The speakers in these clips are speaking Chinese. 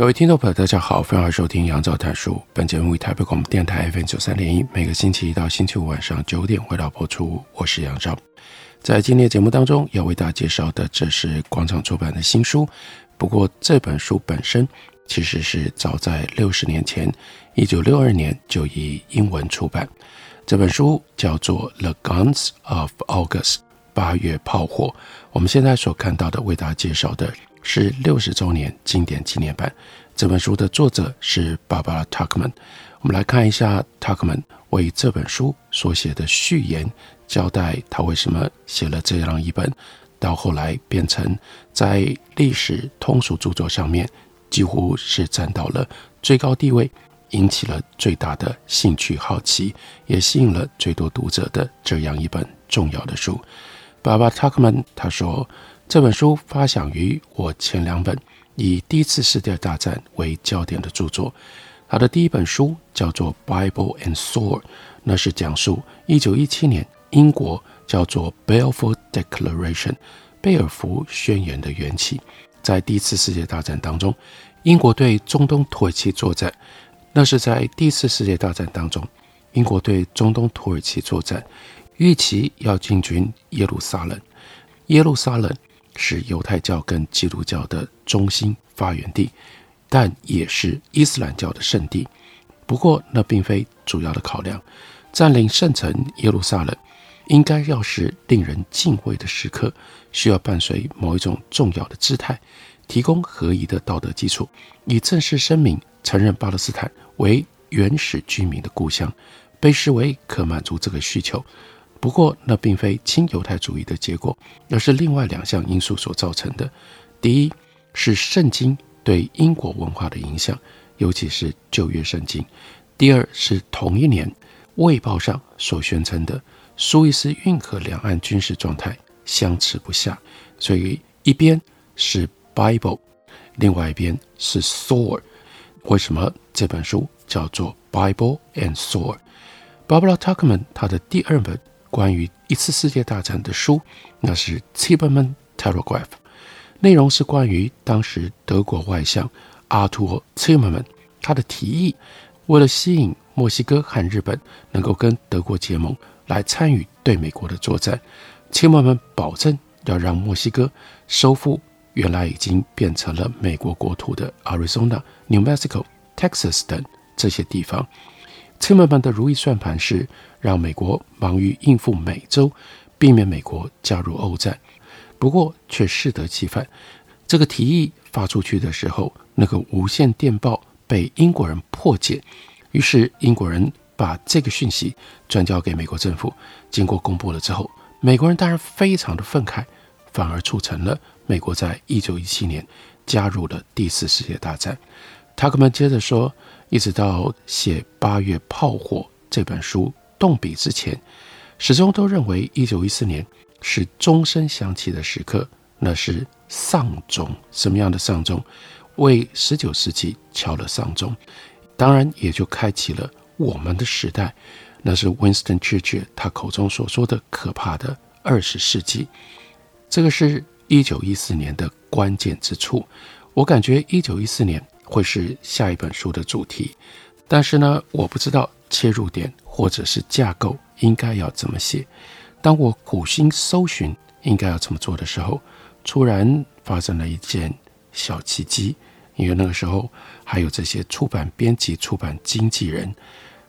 各位听众朋友，大家好，欢迎收听杨照谈书。本节目为台北广播电台 FM 九三点一，每个星期一到星期五晚上九点回到播出。我是杨照，在今天的节目当中要为大家介绍的，这是广场出版的新书。不过这本书本身其实是早在六十年前，一九六二年就以英文出版。这本书叫做《The Guns of August》，八月炮火。我们现在所看到的，为大家介绍的。是六十周年经典纪念版。这本书的作者是 Barbara Tuckman。我们来看一下 Tuckman 为这本书所写的序言，交代他为什么写了这样一本，到后来变成在历史通俗著作上面几乎是占到了最高地位，引起了最大的兴趣好奇，也吸引了最多读者的这样一本重要的书。Barbara Tuckman 他说。这本书发想于我前两本以第一次世界大战为焦点的著作。他的第一本书叫做《Bible and Sword》，那是讲述一九一七年英国叫做 Balfour Declaration 贝尔福宣言的缘起。在第一次世界大战当中，英国对中东土耳其作战。那是在第一次世界大战当中，英国对中东土耳其作战，预期要进军耶路撒冷。耶路撒冷。是犹太教跟基督教的中心发源地，但也是伊斯兰教的圣地。不过，那并非主要的考量。占领圣城耶路撒冷，应该要是令人敬畏的时刻，需要伴随某一种重要的姿态，提供合宜的道德基础，以正式声明承认巴勒斯坦为原始居民的故乡，被视为可满足这个需求。不过，那并非亲犹太主义的结果，而是另外两项因素所造成的。第一是圣经对英国文化的影响，尤其是旧约圣经；第二是同一年《卫报》上所宣称的苏伊士运河两岸军事状态相持不下。所以，一边是 Bible，另外一边是 Sword。为什么这本书叫做 Bible and Sword？Barbara Tuckman 他的第二本。关于一次世界大战的书，那是《Zimmermann Telegraph》，内容是关于当时德国外相阿托·茨曼曼他的提议，为了吸引墨西哥和日本能够跟德国结盟来参与对美国的作战，茨曼曼保证要让墨西哥收复原来已经变成了美国国土的 Arizona、New Mexico、Texas 等这些地方。茨曼曼的如意算盘是让美国忙于应付美洲，避免美国加入欧战。不过却适得其反，这个提议发出去的时候，那个无线电报被英国人破解，于是英国人把这个讯息转交给美国政府。经过公布了之后，美国人当然非常的愤慨，反而促成了美国在一九一七年加入了第四世界大战。塔克曼接着说。一直到写《八月炮火》这本书动笔之前，始终都认为一九一四年是钟声响起的时刻，那是丧钟。什么样的丧钟？为十九世纪敲了丧钟，当然也就开启了我们的时代。那是 Winston Churchill 他口中所说的可怕的二十世纪。这个是一九一四年的关键之处。我感觉一九一四年。会是下一本书的主题，但是呢，我不知道切入点或者是架构应该要怎么写。当我苦心搜寻应该要怎么做的时候，突然发生了一件小奇迹，因为那个时候还有这些出版编辑、出版经纪人，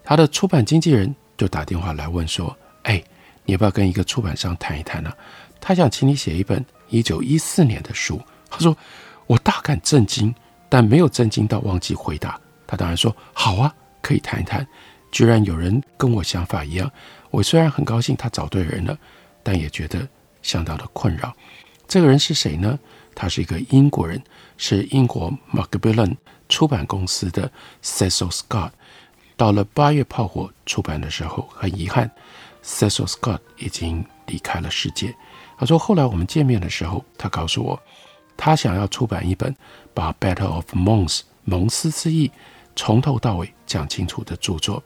他的出版经纪人就打电话来问说：“哎，你要不要跟一个出版商谈一谈呢？他想请你写一本一九一四年的书。”他说：“我大感震惊。”但没有震惊到忘记回答，他当然说好啊，可以谈一谈。居然有人跟我想法一样，我虽然很高兴他找对人了，但也觉得相当的困扰。这个人是谁呢？他是一个英国人，是英国 Macmillan 出版公司的 Cecil Scott。到了八月炮火出版的时候，很遗憾，Cecil Scott 已经离开了世界。他说，后来我们见面的时候，他告诉我，他想要出版一本把 Battle of Mons 蒙斯之役从头到尾讲清楚的著作。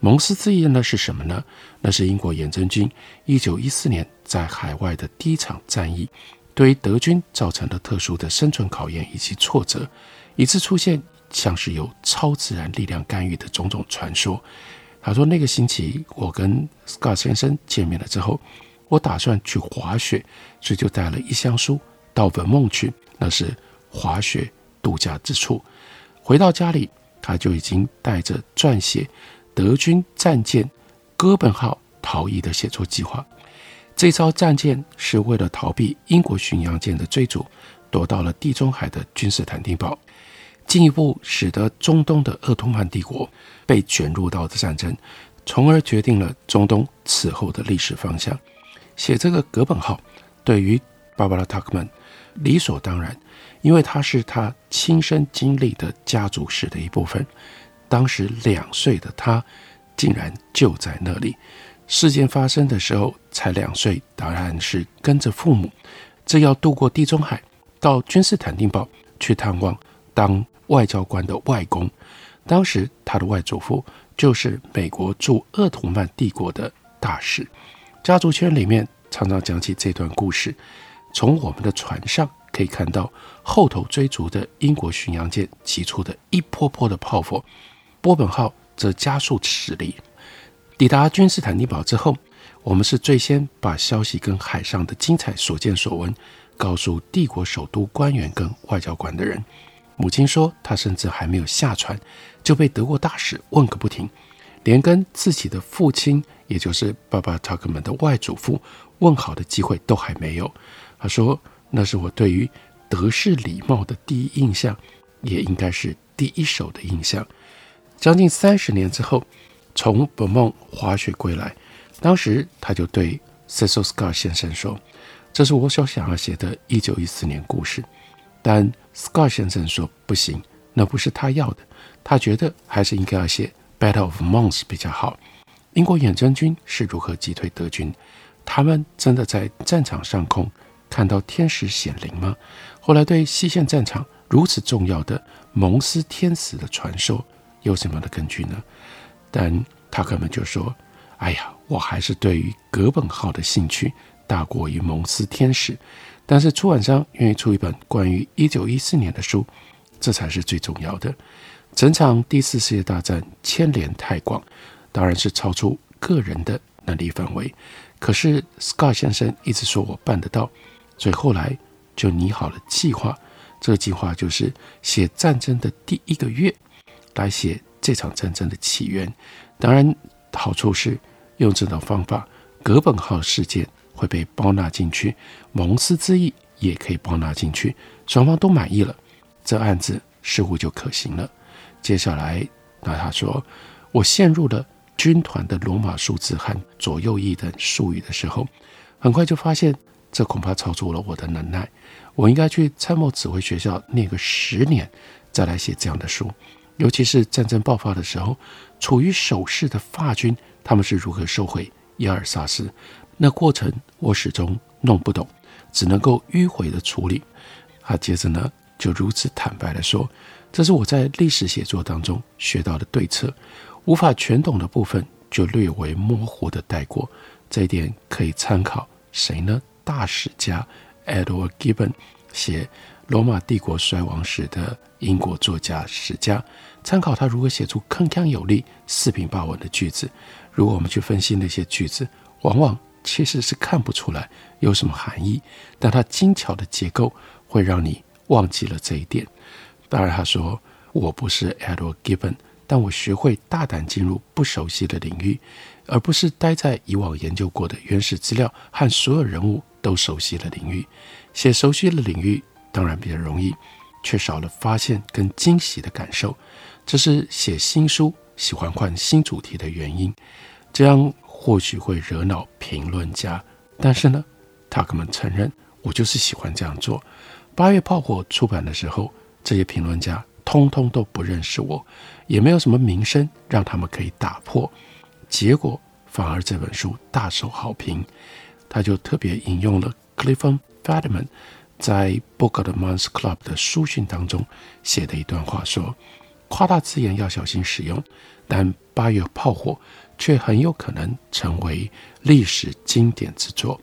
蒙斯之役呢是什么呢？那是英国远征军一九一四年在海外的第一场战役，对于德军造成了特殊的生存考验以及挫折，以致出现像是有超自然力量干预的种种传说。他说那个星期我跟 Scott 先生见面了之后，我打算去滑雪，所以就带了一箱书到文梦去，那是滑雪度假之处。回到家里，他就已经带着撰写。德军战舰“哥本号”逃逸的写作计划，这艘战舰是为了逃避英国巡洋舰的追逐，躲到了地中海的君士坦丁堡，进一步使得中东的鄂图曼帝国被卷入到的战争，从而决定了中东此后的历史方向。写这个“哥本号”对于芭芭拉·塔克曼理所当然，因为他是他亲身经历的家族史的一部分。当时两岁的他，竟然就在那里。事件发生的时候才两岁，当然是跟着父母，正要渡过地中海，到君士坦丁堡去探望当外交官的外公。当时他的外祖父就是美国驻鄂图曼帝国的大使。家族圈里面常常讲起这段故事。从我们的船上可以看到后头追逐的英国巡洋舰击出的一波波的炮火。波本号则加速驶离，抵达君士坦丁堡之后，我们是最先把消息跟海上的精彩所见所闻告诉帝国首都官员跟外交官的人。母亲说，她甚至还没有下船，就被德国大使问个不停，连跟自己的父亲，也就是巴巴塔克曼的外祖父问好的机会都还没有。她说，那是我对于德式礼貌的第一印象，也应该是第一手的印象。将近三十年之后，从本梦滑雪归来，当时他就对 Cecil Scott 先生说：“这是我所想要写的1914年故事。”但 Scott 先生说：“不行，那不是他要的。他觉得还是应该要写 Battle of Mons 比较好。英国远征军是如何击退德军？他们真的在战场上空看到天使显灵吗？后来对西线战场如此重要的蒙斯天使的传说。”有什么样的根据呢？但他可能就说：“哎呀，我还是对于哥本号的兴趣大过于蒙斯天使。但是出版商愿意出一本关于一九一四年的书，这才是最重要的。整场第四世界大战牵连太广，当然是超出个人的能力范围。可是 Scott 先生一直说我办得到，所以后来就拟好了计划。这个计划就是写战争的第一个月。”来写这场战争的起源，当然好处是用这种方法，格本号事件会被包纳进去，蒙斯之役也可以包纳进去，双方都满意了，这案子似乎就可行了。接下来，那他说我陷入了军团的罗马数字和左右翼等术语的时候，很快就发现这恐怕超出了我的能耐，我应该去参谋指挥学校念个十年，再来写这样的书。尤其是战争爆发的时候，处于守势的法军，他们是如何收回亚尔萨斯？那过程我始终弄不懂，只能够迂回的处理。他接着呢，就如此坦白的说：“这是我在历史写作当中学到的对策，无法全懂的部分就略为模糊的带过。这一点可以参考谁呢？大史家 Edward Gibbon 写。”罗马帝国衰亡时的英国作家史家，参考他如何写出铿锵有力、四平八稳的句子。如果我们去分析那些句子，往往其实是看不出来有什么含义，但它精巧的结构会让你忘记了这一点。当然，他说我不是 Edward Gibbon，但我学会大胆进入不熟悉的领域，而不是待在以往研究过的原始资料和所有人物都熟悉的领域。写熟悉的领域。当然比较容易，却少了发现跟惊喜的感受，这是写新书喜欢换新主题的原因。这样或许会惹恼评论家，但是呢，塔克曼承认我就是喜欢这样做。八月炮火出版的时候，这些评论家通通都不认识我，也没有什么名声让他们可以打破。结果反而这本书大受好评。他就特别引用了 Clifton Fadiman 在《Book of the Month Club》的书信当中写的一段话说：“夸大字眼要小心使用，但八月炮火却很有可能成为历史经典之作。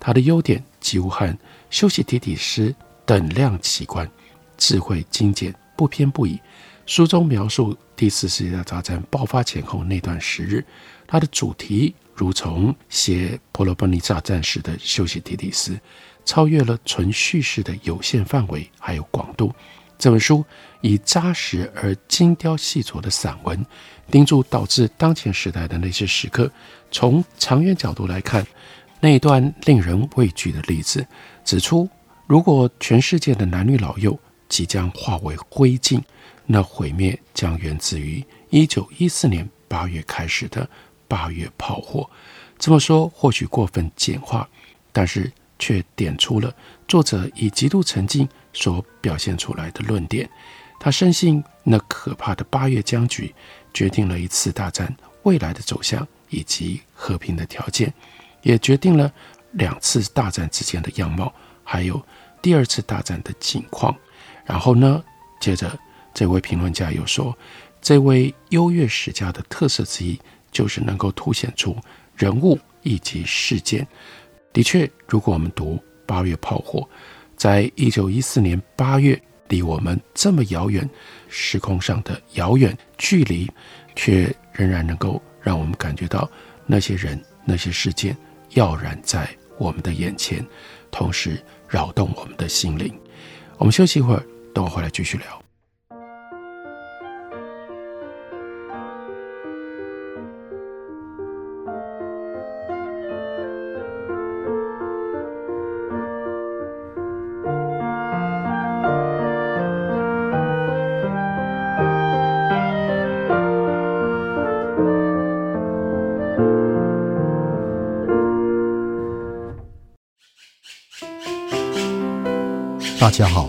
它的优点几乎和修昔底底诗等量齐观，智慧精简，不偏不倚。书中描述第四次世界大战爆发前后那段时日，它的主题。”如从写婆罗奔尼撒战时的修昔底底斯，超越了纯叙事的有限范围还有广度。这本书以扎实而精雕细琢的散文，盯住导致当前时代的那些时刻。从长远角度来看，那一段令人畏惧的例子，指出如果全世界的男女老幼即将化为灰烬，那毁灭将源自于一九一四年八月开始的。八月炮火，这么说或许过分简化，但是却点出了作者以极度沉静所表现出来的论点。他深信那可怕的八月僵局决定了一次大战未来的走向以及和平的条件，也决定了两次大战之间的样貌，还有第二次大战的景况。然后呢，接着这位评论家又说，这位优越史家的特色之一。就是能够凸显出人物以及事件。的确，如果我们读《八月炮火》，在一九一四年八月，离我们这么遥远，时空上的遥远距离，却仍然能够让我们感觉到那些人、那些事件耀然在我们的眼前，同时扰动我们的心灵。我们休息一会儿，等我回来继续聊。大家好，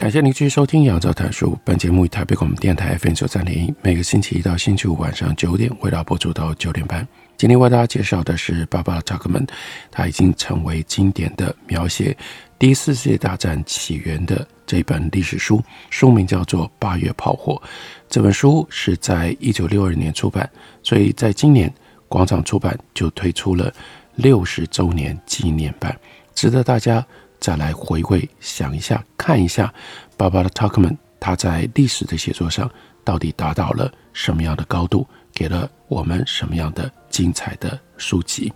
感谢您继续收听《杨照谈书》。本节目以台北广播电台 FM 九三点一，每个星期一到星期五晚上九点，为大家播出到九点半。今天为大家介绍的是巴巴拉·塔克曼，他已经成为经典的描写第一次世界大战起源的这本历史书，书名叫做《八月炮火》。这本书是在一九六二年出版，所以在今年广场出版就推出了六十周年纪念版，值得大家。再来回味，想一下，看一下，Barbara Tuchman 他在历史的写作上到底达到了什么样的高度，给了我们什么样的精彩的书籍。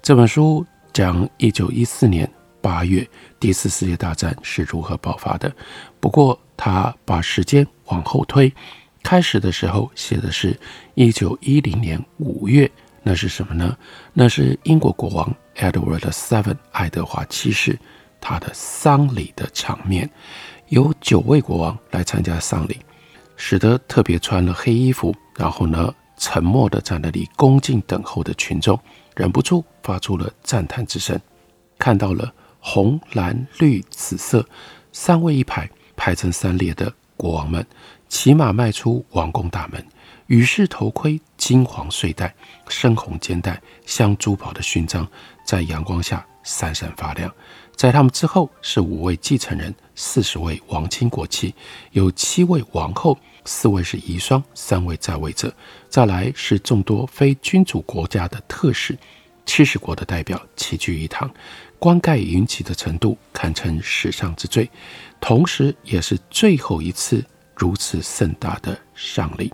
这本书讲一九一四年八月第一次世界大战是如何爆发的。不过他把时间往后推，开始的时候写的是一九一零年五月，那是什么呢？那是英国国王 Edward Seven 爱德华七世。他的丧礼的场面，有九位国王来参加丧礼，使得特别穿了黑衣服，然后呢，沉默地在那里恭敬等候的群众，忍不住发出了赞叹之声。看到了红、蓝、绿、紫色三位一排排成三列的国王们，骑马迈出王宫大门，羽饰头盔、金黄睡带、深红肩带、镶珠宝的勋章，在阳光下闪闪发亮。在他们之后是五位继承人，四十位王亲国戚，有七位王后，四位是遗孀，三位在位者。再来是众多非君主国家的特使，七十国的代表齐聚一堂，冠盖云集的程度堪称史上之最，同时也是最后一次如此盛大的丧礼，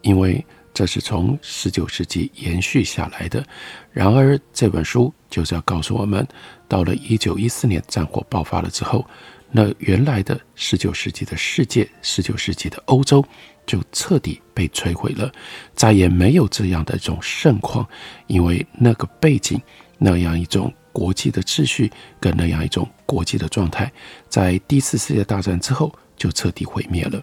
因为这是从十九世纪延续下来的。然而这本书就是要告诉我们。到了一九一四年，战火爆发了之后，那原来的十九世纪的世界，十九世纪的欧洲，就彻底被摧毁了，再也没有这样的一种盛况，因为那个背景，那样一种国际的秩序，跟那样一种国际的状态，在第一次世界大战之后就彻底毁灭了。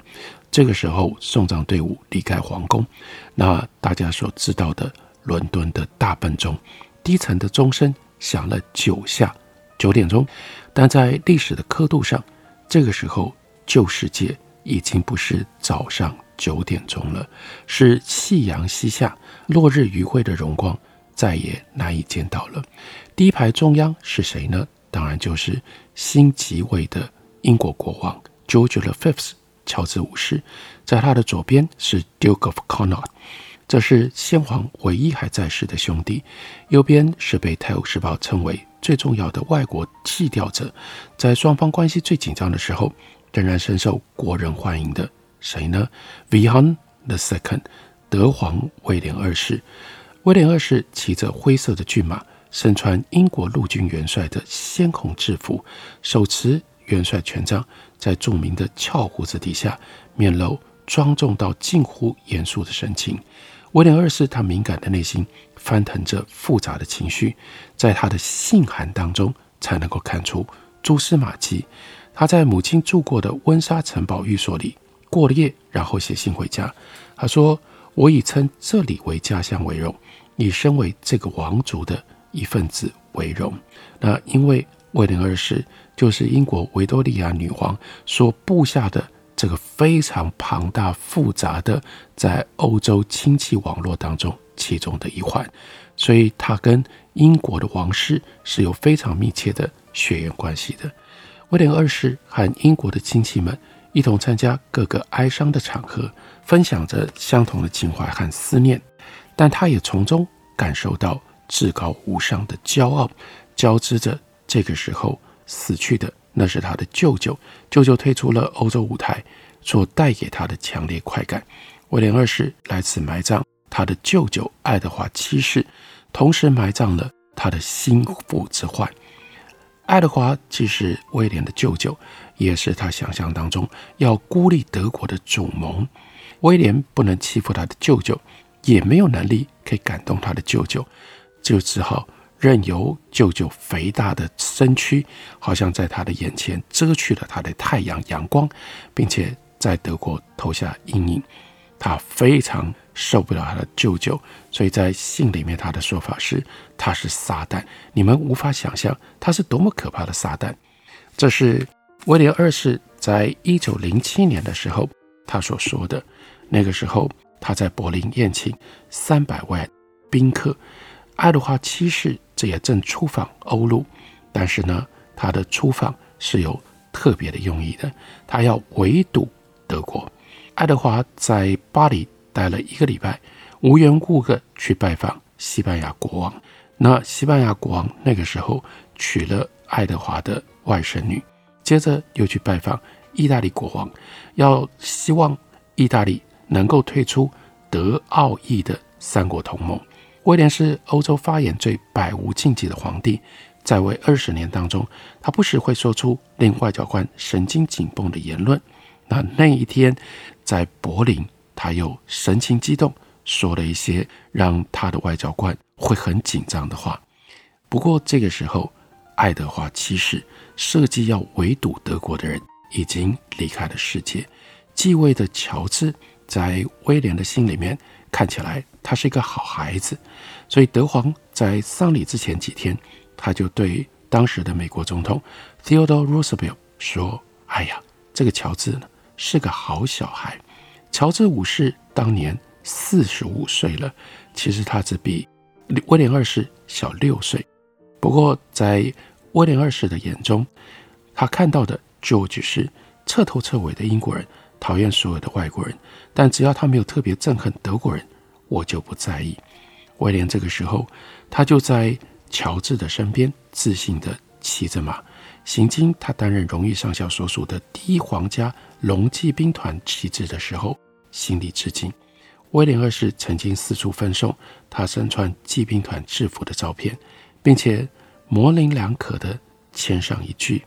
这个时候，送葬队伍离开皇宫，那大家所知道的伦敦的大笨钟，低沉的钟声。响了九下，九点钟。但在历史的刻度上，这个时候旧世界已经不是早上九点钟了，是夕阳西下，落日余晖的荣光再也难以见到了。第一排中央是谁呢？当然就是新即位的英国国王 George the Fifth，乔治五世。在他的左边是 Duke of Connaught。这是先皇唯一还在世的兄弟，右边是被《泰晤士报》称为最重要的外国弃调者，在双方关系最紧张的时候，仍然深受国人欢迎的谁呢？William the Second，德皇威廉二世。威廉二世骑着灰色的骏马，身穿英国陆军元帅的鲜红制服，手持元帅权杖，在著名的翘胡子底下，面露庄重到近乎严肃的神情。威廉二世，他敏感的内心翻腾着复杂的情绪，在他的信函当中才能够看出蛛丝马迹。他在母亲住过的温莎城堡寓所里过了夜，然后写信回家。他说：“我以称这里为家乡为荣，以身为这个王族的一份子为荣。”那因为威廉二世就是英国维多利亚女王所布下的。这个非常庞大复杂的在欧洲亲戚网络当中其中的一环，所以他跟英国的王室是有非常密切的血缘关系的。威廉二世和英国的亲戚们一同参加各个哀伤的场合，分享着相同的情怀和思念，但他也从中感受到至高无上的骄傲，交织着这个时候死去的。那是他的舅舅，舅舅退出了欧洲舞台，所带给他的强烈快感。威廉二世来此埋葬他的舅舅爱德华七世，同时埋葬了他的心腹之患。爱德华既是威廉的舅舅，也是他想象当中要孤立德国的主谋。威廉不能欺负他的舅舅，也没有能力可以感动他的舅舅，就只好。任由舅舅肥大的身躯，好像在他的眼前遮去了他的太阳阳光，并且在德国投下阴影。他非常受不了他的舅舅，所以在信里面他的说法是：他是撒旦。你们无法想象他是多么可怕的撒旦。这是威廉二世在一九零七年的时候他所说的。那个时候他在柏林宴请三百万宾客，爱德华七世。这也正出访欧陆，但是呢，他的出访是有特别的用意的。他要围堵德国。爱德华在巴黎待了一个礼拜，无缘无故的去拜访西班牙国王。那西班牙国王那个时候娶了爱德华的外甥女，接着又去拜访意大利国王，要希望意大利能够退出德奥意的三国同盟。威廉是欧洲发言最百无禁忌的皇帝，在位二十年当中，他不时会说出令外交官神经紧绷的言论。那那一天，在柏林，他又神情激动，说了一些让他的外交官会很紧张的话。不过这个时候，爱德华七世设计要围堵德国的人已经离开了世界。继位的乔治在威廉的心里面看起来。他是一个好孩子。所以德皇在丧礼之前几天，他就对当时的美国总统 Theodore Roosevelt 说：“哎呀，这个乔治呢是个好小孩。乔治五世当年四十五岁了，其实他只比威廉二世小六岁。不过在威廉二世的眼中，他看到的 George 是彻头彻尾的英国人，讨厌所有的外国人。但只要他没有特别憎恨德国人，我就不在意。”威廉这个时候，他就在乔治的身边，自信地骑着马，行经他担任荣誉上校所属的第一皇家龙骑兵团旗帜的时候，心里致敬。威廉二世曾经四处分送他身穿骑兵团制服的照片，并且模棱两可地签上一句：“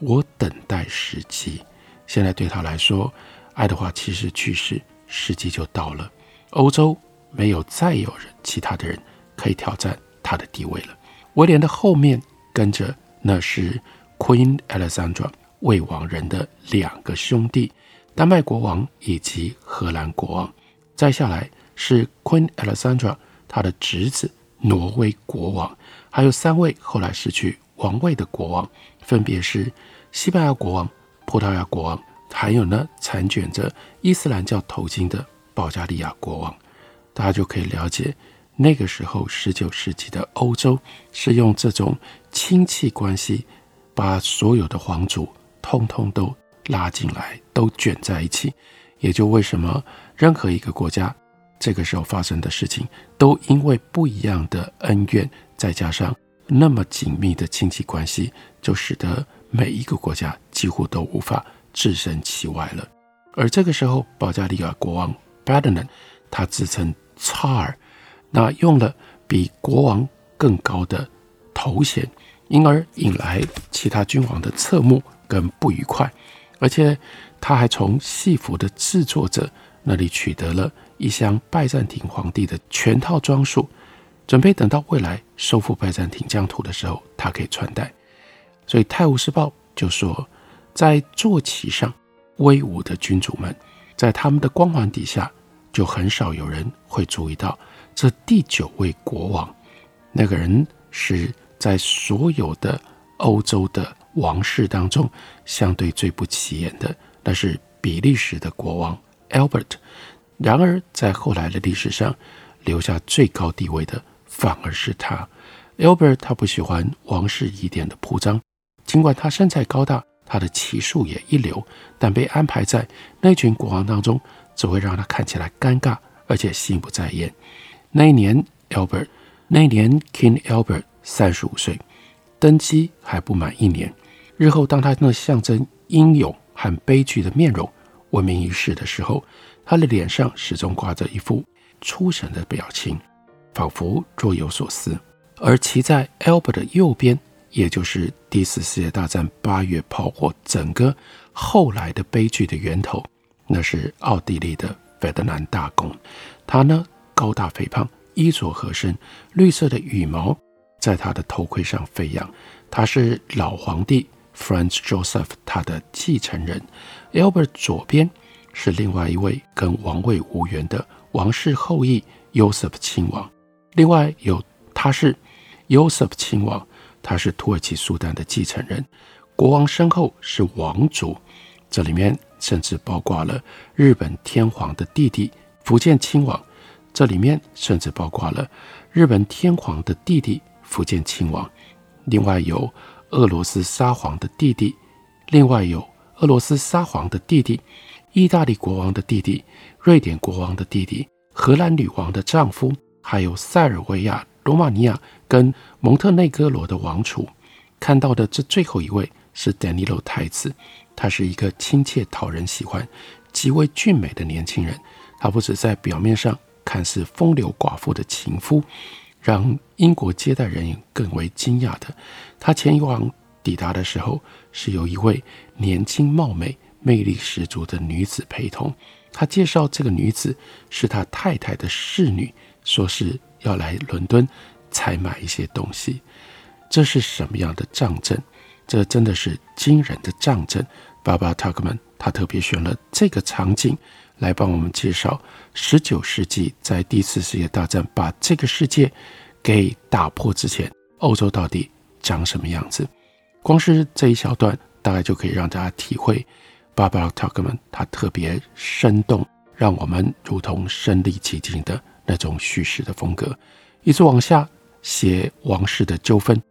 我等待时机。”现在对他来说，爱德华七世去世，时机就到了。欧洲。没有再有人，其他的人可以挑战他的地位了。威廉的后面跟着，那是 Queen Alexandra 未亡人的两个兄弟，丹麦国王以及荷兰国王。再下来是 Queen Alexandra 他的侄子挪威国王，还有三位后来失去王位的国王，分别是西班牙国王、葡萄牙国王，还有呢缠卷着伊斯兰教头巾的保加利亚国王。大家就可以了解，那个时候十九世纪的欧洲是用这种亲戚关系，把所有的皇族通通都拉进来，都卷在一起。也就为什么任何一个国家这个时候发生的事情，都因为不一样的恩怨，再加上那么紧密的亲戚关系，就使得每一个国家几乎都无法置身其外了。而这个时候，保加利亚国王 Ferdinand 他自称。查尔，那用了比国王更高的头衔，因而引来其他君王的侧目跟不愉快。而且他还从戏服的制作者那里取得了一箱拜占庭皇帝的全套装束，准备等到未来收复拜占庭疆土的时候，他可以穿戴。所以《泰晤士报》就说，在坐骑上威武的君主们，在他们的光环底下。就很少有人会注意到这第九位国王，那个人是在所有的欧洲的王室当中相对最不起眼的，那是比利时的国王 Albert。然而，在后来的历史上，留下最高地位的反而是他。Albert 他不喜欢王室一点的铺张，尽管他身材高大，他的骑术也一流，但被安排在那群国王当中。只会让他看起来尴尬，而且心不在焉。那一年，Albert，那一年，King Albert 三十五岁，登基还不满一年。日后，当他那象征英勇和悲剧的面容闻名于世的时候，他的脸上始终挂着一副出神的表情，仿佛若有所思。而骑在 Albert 的右边，也就是第四次世界大战八月炮火整个后来的悲剧的源头。那是奥地利的费德南大公，他呢高大肥胖，衣着合身，绿色的羽毛在他的头盔上飞扬。他是老皇帝 Franz Joseph 他的继承人。Albert 左边是另外一位跟王位无缘的王室后裔 Joseph 亲王。另外有他是 Joseph 亲王，他是土耳其苏丹的继承人。国王身后是王族，这里面。甚至包括了日本天皇的弟弟福建亲王，这里面甚至包括了日本天皇的弟弟福建亲王，另外有俄罗斯沙皇的弟弟，另外有俄罗斯沙皇的弟弟，意大利国王的弟弟，瑞典国王的弟弟，荷兰女王的丈夫，还有塞尔维亚、罗马尼亚跟蒙特内哥罗的王储。看到的这最后一位是丹尼洛太子。他是一个亲切、讨人喜欢、极为俊美的年轻人。他不止在表面上看似风流寡妇的情夫，让英国接待人员更为惊讶的，他前往抵达的时候，是由一位年轻貌美、魅力十足的女子陪同。他介绍这个女子是他太太的侍女，说是要来伦敦采买一些东西。这是什么样的仗阵？这真的是惊人的仗阵。Barbara Tuchman 他特别选了这个场景来帮我们介绍十九世纪在第一次世界大战把这个世界给打破之前，欧洲到底长什么样子。光是这一小段，大概就可以让大家体会 Barbara Tuchman 她特别生动，让我们如同身临其境的那种叙事的风格。一直往下写王室的纠纷，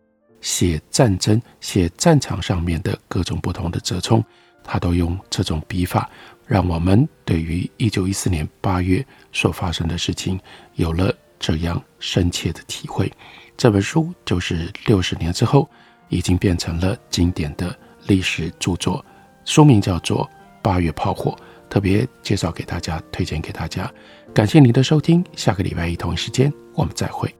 写战争，写战场上面的各种不同的折冲，他都用这种笔法，让我们对于一九一四年八月所发生的事情有了这样深切的体会。这本书就是六十年之后已经变成了经典的历史著作，书名叫做《八月炮火》，特别介绍给大家，推荐给大家。感谢您的收听，下个礼拜一同一时间我们再会。